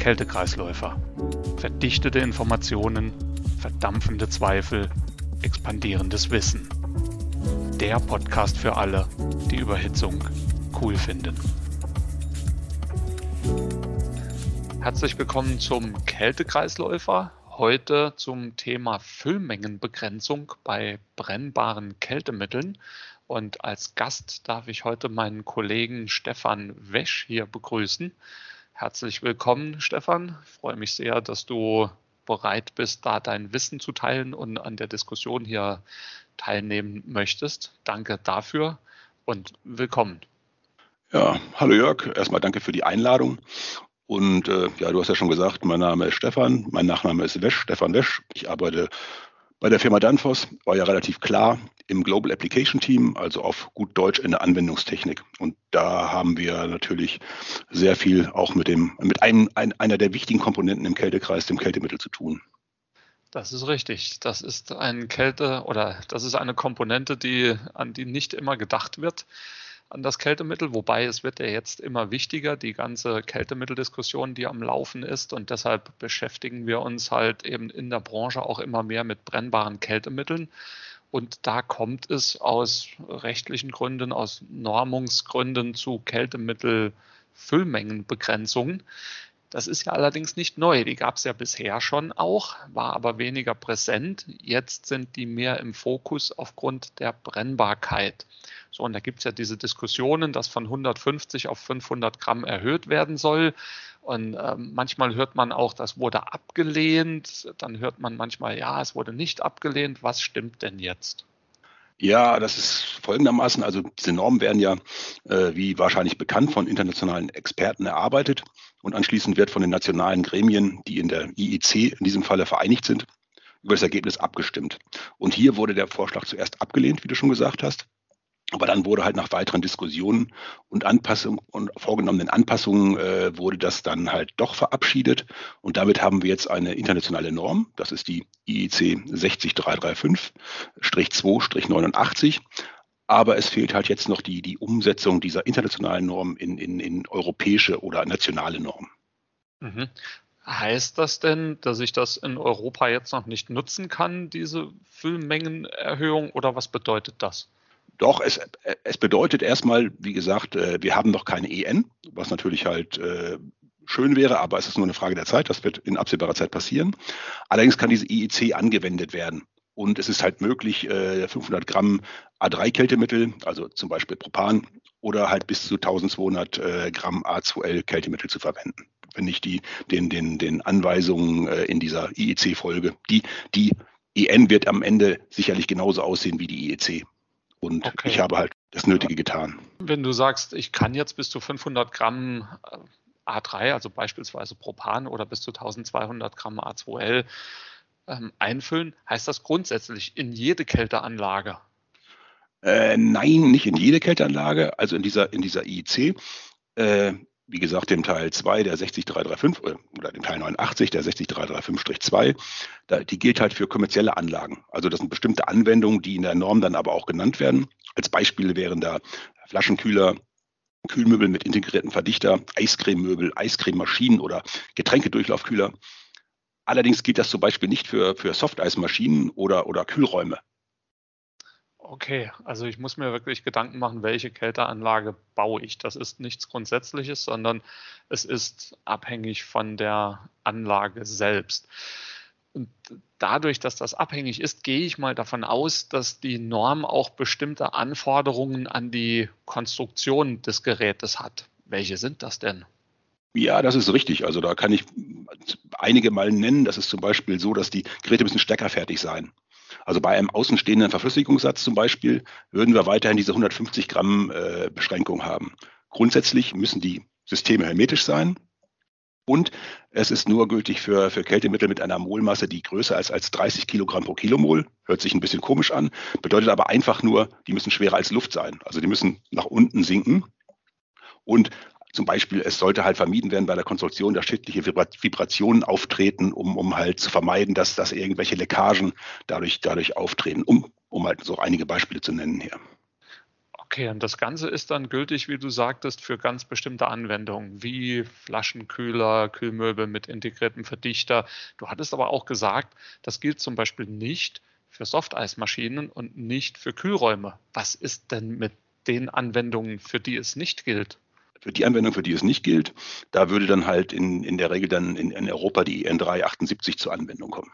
Kältekreisläufer. Verdichtete Informationen, verdampfende Zweifel, expandierendes Wissen. Der Podcast für alle, die Überhitzung cool finden. Herzlich willkommen zum Kältekreisläufer. Heute zum Thema Füllmengenbegrenzung bei brennbaren Kältemitteln. Und als Gast darf ich heute meinen Kollegen Stefan Wesch hier begrüßen. Herzlich willkommen, Stefan. Ich freue mich sehr, dass du bereit bist, da dein Wissen zu teilen und an der Diskussion hier teilnehmen möchtest. Danke dafür und willkommen. Ja, hallo Jörg. Erstmal danke für die Einladung. Und äh, ja, du hast ja schon gesagt, mein Name ist Stefan, mein Nachname ist Wesch, Stefan Wesch. Ich arbeite bei der Firma Danfoss, war ja relativ klar im Global Application Team, also auf gut Deutsch in der Anwendungstechnik. Und da haben wir natürlich sehr viel auch mit dem, mit einem, ein, einer der wichtigen Komponenten im Kältekreis, dem Kältemittel zu tun. Das ist richtig. Das ist ein Kälte oder das ist eine Komponente, die, an die nicht immer gedacht wird an das Kältemittel, wobei es wird ja jetzt immer wichtiger, die ganze Kältemitteldiskussion, die am Laufen ist. Und deshalb beschäftigen wir uns halt eben in der Branche auch immer mehr mit brennbaren Kältemitteln. Und da kommt es aus rechtlichen Gründen, aus Normungsgründen zu Kältemittelfüllmengenbegrenzungen. Das ist ja allerdings nicht neu. Die gab es ja bisher schon auch, war aber weniger präsent. Jetzt sind die mehr im Fokus aufgrund der Brennbarkeit. So, und da gibt es ja diese Diskussionen, dass von 150 auf 500 Gramm erhöht werden soll. Und ähm, manchmal hört man auch, das wurde abgelehnt. Dann hört man manchmal, ja, es wurde nicht abgelehnt. Was stimmt denn jetzt? Ja, das ist folgendermaßen. Also diese Normen werden ja, äh, wie wahrscheinlich bekannt, von internationalen Experten erarbeitet und anschließend wird von den nationalen Gremien, die in der IEC in diesem Falle vereinigt sind, über das Ergebnis abgestimmt. Und hier wurde der Vorschlag zuerst abgelehnt, wie du schon gesagt hast. Aber dann wurde halt nach weiteren Diskussionen und Anpassungen und vorgenommenen Anpassungen äh, wurde das dann halt doch verabschiedet. Und damit haben wir jetzt eine internationale Norm. Das ist die IEC 60335-2-89. Aber es fehlt halt jetzt noch die, die Umsetzung dieser internationalen Norm in, in, in europäische oder nationale Normen. Mhm. Heißt das denn, dass ich das in Europa jetzt noch nicht nutzen kann, diese Füllmengenerhöhung, oder was bedeutet das? Doch, es, es bedeutet erstmal, wie gesagt, äh, wir haben noch keine EN, was natürlich halt äh, schön wäre, aber es ist nur eine Frage der Zeit. Das wird in absehbarer Zeit passieren. Allerdings kann diese IEC angewendet werden. Und es ist halt möglich, 500 äh, Gramm A3-Kältemittel, also zum Beispiel Propan, oder halt bis zu 1200 Gramm A2L-Kältemittel zu verwenden. Wenn ich die, den, den, den Anweisungen in dieser IEC folge. Die, die EN wird am Ende sicherlich genauso aussehen wie die IEC. Und okay. ich habe halt das Nötige getan. Wenn du sagst, ich kann jetzt bis zu 500 Gramm äh, A3, also beispielsweise Propan oder bis zu 1200 Gramm A2L ähm, einfüllen, heißt das grundsätzlich in jede Kälteanlage? Äh, nein, nicht in jede Kälteanlage, also in dieser, in dieser IEC. Äh, wie gesagt, dem Teil 2 der 60335 äh, oder dem Teil 89 der 60335-2, die gilt halt für kommerzielle Anlagen. Also das sind bestimmte Anwendungen, die in der Norm dann aber auch genannt werden. Als Beispiele wären da Flaschenkühler, Kühlmöbel mit integrierten Verdichter, Eiscrememöbel, Eiscrememaschinen oder Geträngedurchlaufkühler. Allerdings gilt das zum Beispiel nicht für, für Softeismaschinen oder, oder Kühlräume. Okay, also ich muss mir wirklich Gedanken machen, welche Kälteanlage baue ich. Das ist nichts Grundsätzliches, sondern es ist abhängig von der Anlage selbst. Und dadurch, dass das abhängig ist, gehe ich mal davon aus, dass die Norm auch bestimmte Anforderungen an die Konstruktion des Gerätes hat. Welche sind das denn? Ja, das ist richtig. Also da kann ich einige mal nennen. Das ist zum Beispiel so, dass die Geräte müssen steckerfertig sein. Also bei einem außenstehenden Verflüssigungssatz zum Beispiel würden wir weiterhin diese 150 Gramm äh, Beschränkung haben. Grundsätzlich müssen die Systeme hermetisch sein. Und es ist nur gültig für, für Kältemittel mit einer Molmasse, die größer ist als 30 Kilogramm pro Kilomol. Hört sich ein bisschen komisch an, bedeutet aber einfach nur, die müssen schwerer als Luft sein. Also die müssen nach unten sinken. Und zum Beispiel, es sollte halt vermieden werden bei der Konstruktion, dass schädliche Vibrationen auftreten, um, um halt zu vermeiden, dass, dass irgendwelche Leckagen dadurch, dadurch auftreten, um, um halt so einige Beispiele zu nennen hier. Okay, und das Ganze ist dann gültig, wie du sagtest, für ganz bestimmte Anwendungen, wie Flaschenkühler, Kühlmöbel mit integriertem Verdichter. Du hattest aber auch gesagt, das gilt zum Beispiel nicht für Softeismaschinen und nicht für Kühlräume. Was ist denn mit den Anwendungen, für die es nicht gilt? Für die Anwendung, für die es nicht gilt, da würde dann halt in, in der Regel dann in, in Europa die EN 378 zur Anwendung kommen.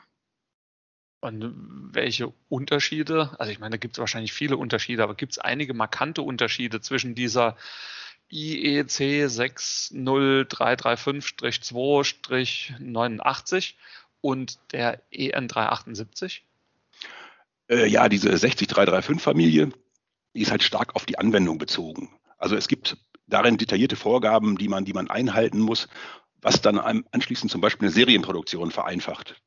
Und welche Unterschiede, also ich meine, da gibt es wahrscheinlich viele Unterschiede, aber gibt es einige markante Unterschiede zwischen dieser IEC 60335-2-89 und der EN 378? Äh, ja, diese 60335-Familie, die ist halt stark auf die Anwendung bezogen. Also es gibt darin detaillierte Vorgaben, die man, die man einhalten muss, was dann anschließend zum Beispiel eine Serienproduktion vereinfacht.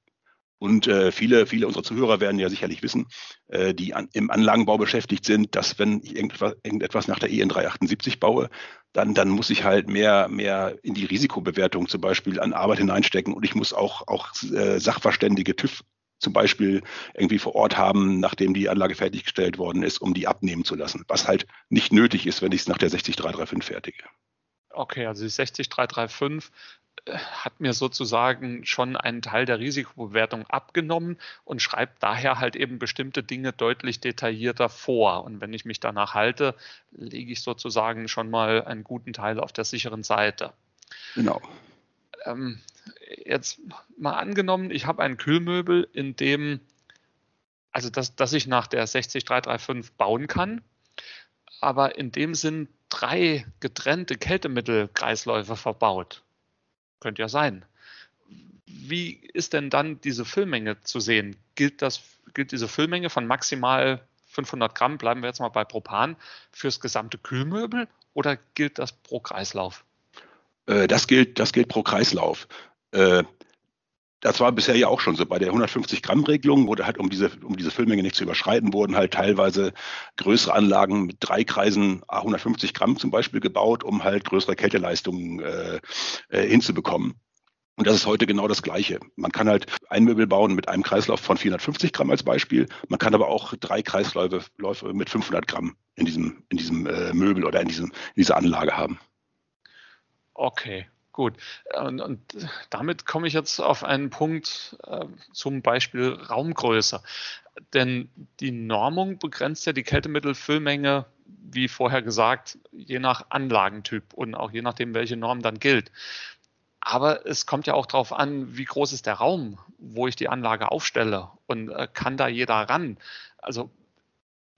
Und äh, viele, viele unserer Zuhörer werden ja sicherlich wissen, äh, die an, im Anlagenbau beschäftigt sind, dass wenn ich irgendetwas, irgendetwas nach der EN 378 baue, dann, dann muss ich halt mehr, mehr in die Risikobewertung zum Beispiel an Arbeit hineinstecken und ich muss auch, auch äh, Sachverständige TÜV zum Beispiel irgendwie vor Ort haben, nachdem die Anlage fertiggestellt worden ist, um die abnehmen zu lassen, was halt nicht nötig ist, wenn ich es nach der 60335 fertige. Okay, also die 60335 äh, hat mir sozusagen schon einen Teil der Risikobewertung abgenommen und schreibt daher halt eben bestimmte Dinge deutlich detaillierter vor. Und wenn ich mich danach halte, lege ich sozusagen schon mal einen guten Teil auf der sicheren Seite. Genau. Ähm, jetzt mal angenommen, ich habe ein Kühlmöbel, in dem, also das, das ich nach der 60335 bauen kann, aber in dem sind drei getrennte Kältemittelkreisläufe verbaut. Könnte ja sein. Wie ist denn dann diese Füllmenge zu sehen? Gilt, das, gilt diese Füllmenge von maximal 500 Gramm, bleiben wir jetzt mal bei Propan, fürs gesamte Kühlmöbel oder gilt das pro Kreislauf? Äh, das gilt, das gilt pro Kreislauf. Äh, das war bisher ja auch schon so. Bei der 150 Gramm Regelung wurde halt, um diese, um diese Füllmenge nicht zu überschreiten, wurden halt teilweise größere Anlagen mit drei Kreisen A 150 Gramm zum Beispiel gebaut, um halt größere Kälteleistungen äh, äh, hinzubekommen. Und das ist heute genau das Gleiche. Man kann halt ein Möbel bauen mit einem Kreislauf von 450 Gramm als Beispiel. Man kann aber auch drei Kreisläufe mit 500 Gramm in diesem, in diesem äh, Möbel oder in, diesem, in dieser Anlage haben. Okay, Gut, und, und, damit komme ich jetzt auf einen Punkt, äh, zum Beispiel Raumgröße. Denn die Normung begrenzt ja die Kältemittelfüllmenge, wie vorher gesagt, je nach Anlagentyp und auch je nachdem, welche Norm dann gilt. Aber es kommt ja auch darauf an, wie groß ist der Raum, wo ich die Anlage aufstelle und äh, kann da jeder ran. Also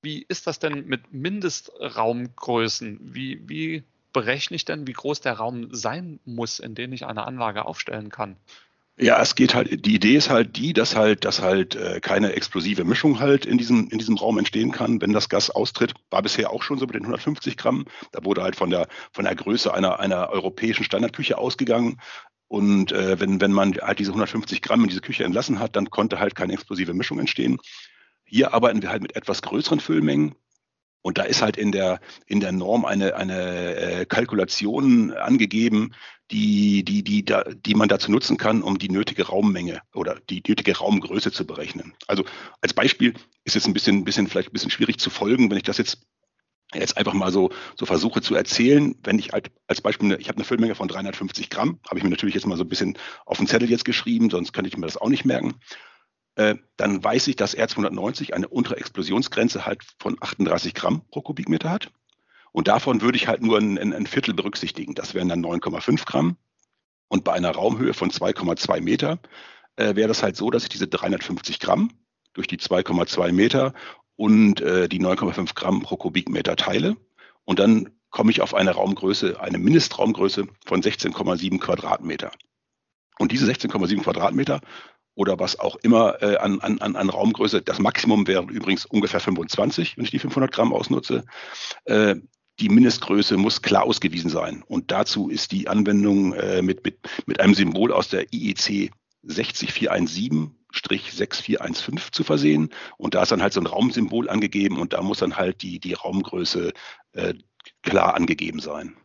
wie ist das denn mit Mindestraumgrößen? Wie, wie berechne ich denn, wie groß der Raum sein muss, in den ich eine Anlage aufstellen kann? Ja, es geht halt, die Idee ist halt die, dass halt, dass halt äh, keine explosive Mischung halt in diesem, in diesem Raum entstehen kann, wenn das Gas austritt. War bisher auch schon so mit den 150 Gramm. Da wurde halt von der, von der Größe einer, einer europäischen Standardküche ausgegangen. Und äh, wenn, wenn man halt diese 150 Gramm in diese Küche entlassen hat, dann konnte halt keine explosive Mischung entstehen. Hier arbeiten wir halt mit etwas größeren Füllmengen. Und da ist halt in der, in der Norm eine, eine äh, Kalkulation angegeben, die, die, die, die man dazu nutzen kann, um die nötige Raummenge oder die nötige Raumgröße zu berechnen. Also als Beispiel ist jetzt ein bisschen, bisschen vielleicht ein bisschen schwierig zu folgen, wenn ich das jetzt jetzt einfach mal so, so versuche zu erzählen, wenn ich halt als Beispiel, ich habe eine Füllmenge von 350 Gramm, habe ich mir natürlich jetzt mal so ein bisschen auf den Zettel jetzt geschrieben, sonst könnte ich mir das auch nicht merken. Äh, dann weiß ich, dass R290 eine untere Explosionsgrenze halt von 38 Gramm pro Kubikmeter hat. Und davon würde ich halt nur ein, ein Viertel berücksichtigen. Das wären dann 9,5 Gramm. Und bei einer Raumhöhe von 2,2 Meter äh, wäre das halt so, dass ich diese 350 Gramm durch die 2,2 Meter und äh, die 9,5 Gramm pro Kubikmeter teile. Und dann komme ich auf eine Raumgröße, eine Mindestraumgröße von 16,7 Quadratmeter. Und diese 16,7 Quadratmeter oder was auch immer äh, an, an, an Raumgröße. Das Maximum wäre übrigens ungefähr 25, wenn ich die 500 Gramm ausnutze. Äh, die Mindestgröße muss klar ausgewiesen sein. Und dazu ist die Anwendung äh, mit, mit, mit einem Symbol aus der IEC 60417 6415 zu versehen. Und da ist dann halt so ein Raumsymbol angegeben und da muss dann halt die, die Raumgröße äh, klar angegeben sein.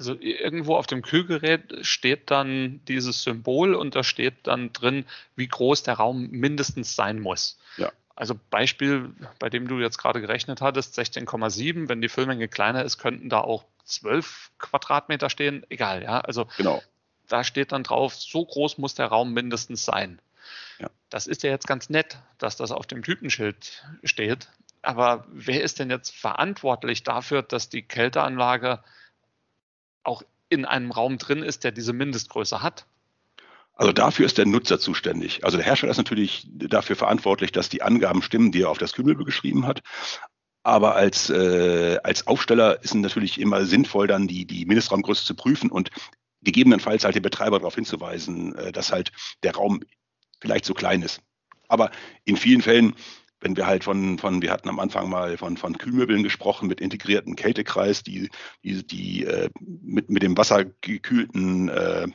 Also irgendwo auf dem Kühlgerät steht dann dieses Symbol und da steht dann drin, wie groß der Raum mindestens sein muss. Ja. Also Beispiel, bei dem du jetzt gerade gerechnet hattest, 16,7, wenn die Füllmenge kleiner ist, könnten da auch 12 Quadratmeter stehen. Egal, ja. Also genau. da steht dann drauf, so groß muss der Raum mindestens sein. Ja. Das ist ja jetzt ganz nett, dass das auf dem Typenschild steht. Aber wer ist denn jetzt verantwortlich dafür, dass die Kälteanlage auch in einem Raum drin ist, der diese Mindestgröße hat? Also dafür ist der Nutzer zuständig. Also der Hersteller ist natürlich dafür verantwortlich, dass die Angaben stimmen, die er auf das Kühlmöbel geschrieben hat. Aber als, äh, als Aufsteller ist es natürlich immer sinnvoll, dann die, die Mindestraumgröße zu prüfen und gegebenenfalls halt den Betreiber darauf hinzuweisen, äh, dass halt der Raum vielleicht zu klein ist. Aber in vielen Fällen, wenn wir halt von, von wir hatten am Anfang mal von, von Kühlmöbeln gesprochen mit integrierten Kältekreis, die, die, die äh, mit, mit dem wassergekühlten äh,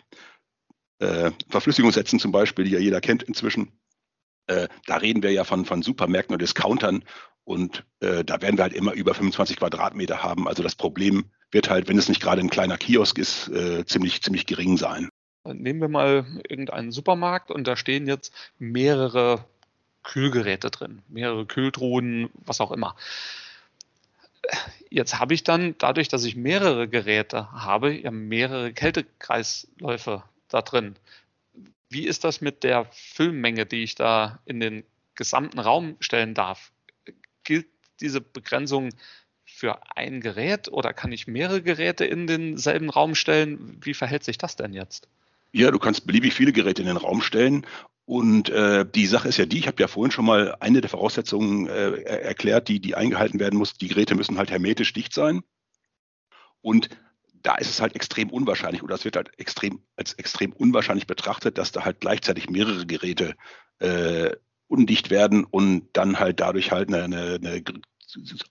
äh, Verflüssigungssätzen zum Beispiel, die ja jeder kennt inzwischen. Äh, da reden wir ja von, von Supermärkten und Discountern und äh, da werden wir halt immer über 25 Quadratmeter haben. Also das Problem wird halt, wenn es nicht gerade ein kleiner Kiosk ist, äh, ziemlich, ziemlich gering sein. Nehmen wir mal irgendeinen Supermarkt und da stehen jetzt mehrere Kühlgeräte drin, mehrere Kühltruhen, was auch immer. Jetzt habe ich dann, dadurch, dass ich mehrere Geräte habe, ja mehrere Kältekreisläufe da drin. Wie ist das mit der Füllmenge, die ich da in den gesamten Raum stellen darf? Gilt diese Begrenzung für ein Gerät oder kann ich mehrere Geräte in denselben Raum stellen? Wie verhält sich das denn jetzt? Ja, du kannst beliebig viele Geräte in den Raum stellen. Und äh, die Sache ist ja die, ich habe ja vorhin schon mal eine der Voraussetzungen äh, erklärt, die, die eingehalten werden muss. Die Geräte müssen halt hermetisch dicht sein. Und da ist es halt extrem unwahrscheinlich oder es wird halt extrem als extrem unwahrscheinlich betrachtet, dass da halt gleichzeitig mehrere Geräte äh, undicht werden und dann halt dadurch halt eine, eine, eine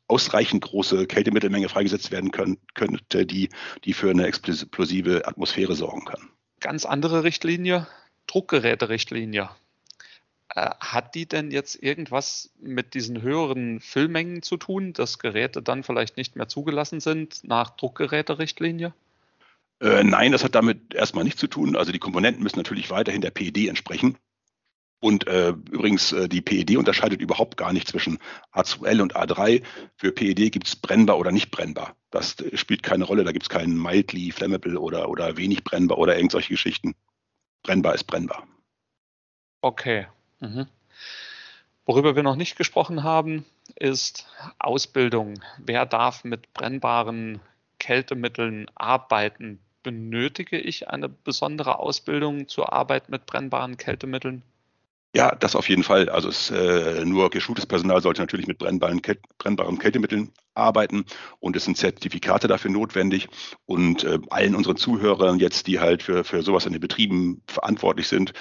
ausreichend große Kältemittelmenge freigesetzt werden können, könnte, die, die für eine explosive Atmosphäre sorgen kann. Ganz andere Richtlinie, Druckgeräterichtlinie. Äh, hat die denn jetzt irgendwas mit diesen höheren Füllmengen zu tun, dass Geräte dann vielleicht nicht mehr zugelassen sind nach Druckgeräterichtlinie? Äh, nein, das hat damit erstmal nichts zu tun. Also die Komponenten müssen natürlich weiterhin der PED entsprechen. Und äh, übrigens, äh, die PED unterscheidet überhaupt gar nicht zwischen A2L und A3. Für PED gibt es brennbar oder nicht brennbar. Das äh, spielt keine Rolle. Da gibt es keinen mildly flammable oder, oder wenig brennbar oder irgendwelche Geschichten. Brennbar ist brennbar. Okay, Mhm. Worüber wir noch nicht gesprochen haben, ist Ausbildung. Wer darf mit brennbaren Kältemitteln arbeiten? Benötige ich eine besondere Ausbildung zur Arbeit mit brennbaren Kältemitteln? Ja, das auf jeden Fall. Also es, äh, nur geschultes Personal sollte natürlich mit brennbaren, brennbaren Kältemitteln arbeiten und es sind Zertifikate dafür notwendig. Und äh, allen unseren Zuhörern jetzt, die halt für, für sowas in den Betrieben verantwortlich sind,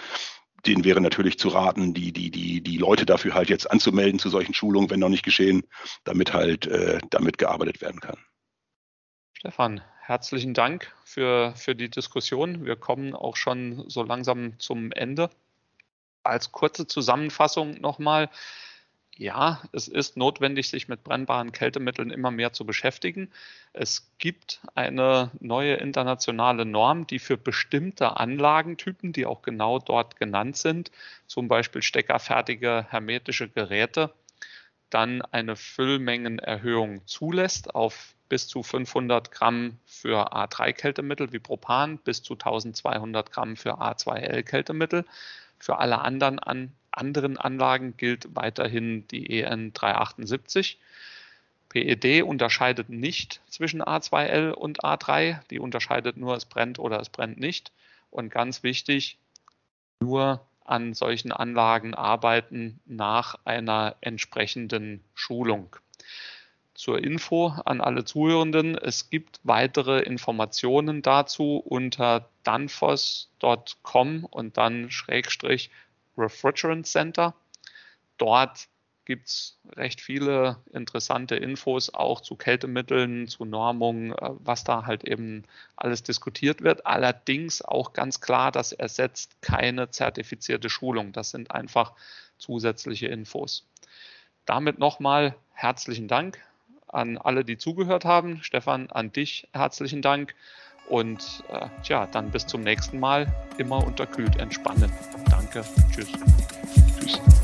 denen wäre natürlich zu raten, die, die, die, die Leute dafür halt jetzt anzumelden zu solchen Schulungen, wenn noch nicht geschehen, damit halt äh, damit gearbeitet werden kann. Stefan, herzlichen Dank für, für die Diskussion. Wir kommen auch schon so langsam zum Ende. Als kurze Zusammenfassung nochmal. Ja, es ist notwendig, sich mit brennbaren Kältemitteln immer mehr zu beschäftigen. Es gibt eine neue internationale Norm, die für bestimmte Anlagentypen, die auch genau dort genannt sind, zum Beispiel steckerfertige hermetische Geräte, dann eine Füllmengenerhöhung zulässt auf bis zu 500 Gramm für A3-Kältemittel wie Propan, bis zu 1200 Gramm für A2L-Kältemittel. Für alle anderen an anderen Anlagen gilt weiterhin die EN 378. PED unterscheidet nicht zwischen A2L und A3. Die unterscheidet nur, es brennt oder es brennt nicht. Und ganz wichtig, nur an solchen Anlagen arbeiten nach einer entsprechenden Schulung. Zur Info an alle Zuhörenden, es gibt weitere Informationen dazu unter danfoss.com und dann Schrägstrich Refrigerant Center. Dort gibt es recht viele interessante Infos auch zu Kältemitteln, zu Normungen, äh, was da halt eben alles diskutiert wird. Allerdings auch ganz klar, das ersetzt keine zertifizierte Schulung. Das sind einfach zusätzliche Infos. Damit nochmal herzlichen Dank an alle, die zugehört haben. Stefan, an dich herzlichen Dank. Und äh, tja, dann bis zum nächsten Mal. Immer unterkühlt entspannen. Danke. Tschüss. Tschüss.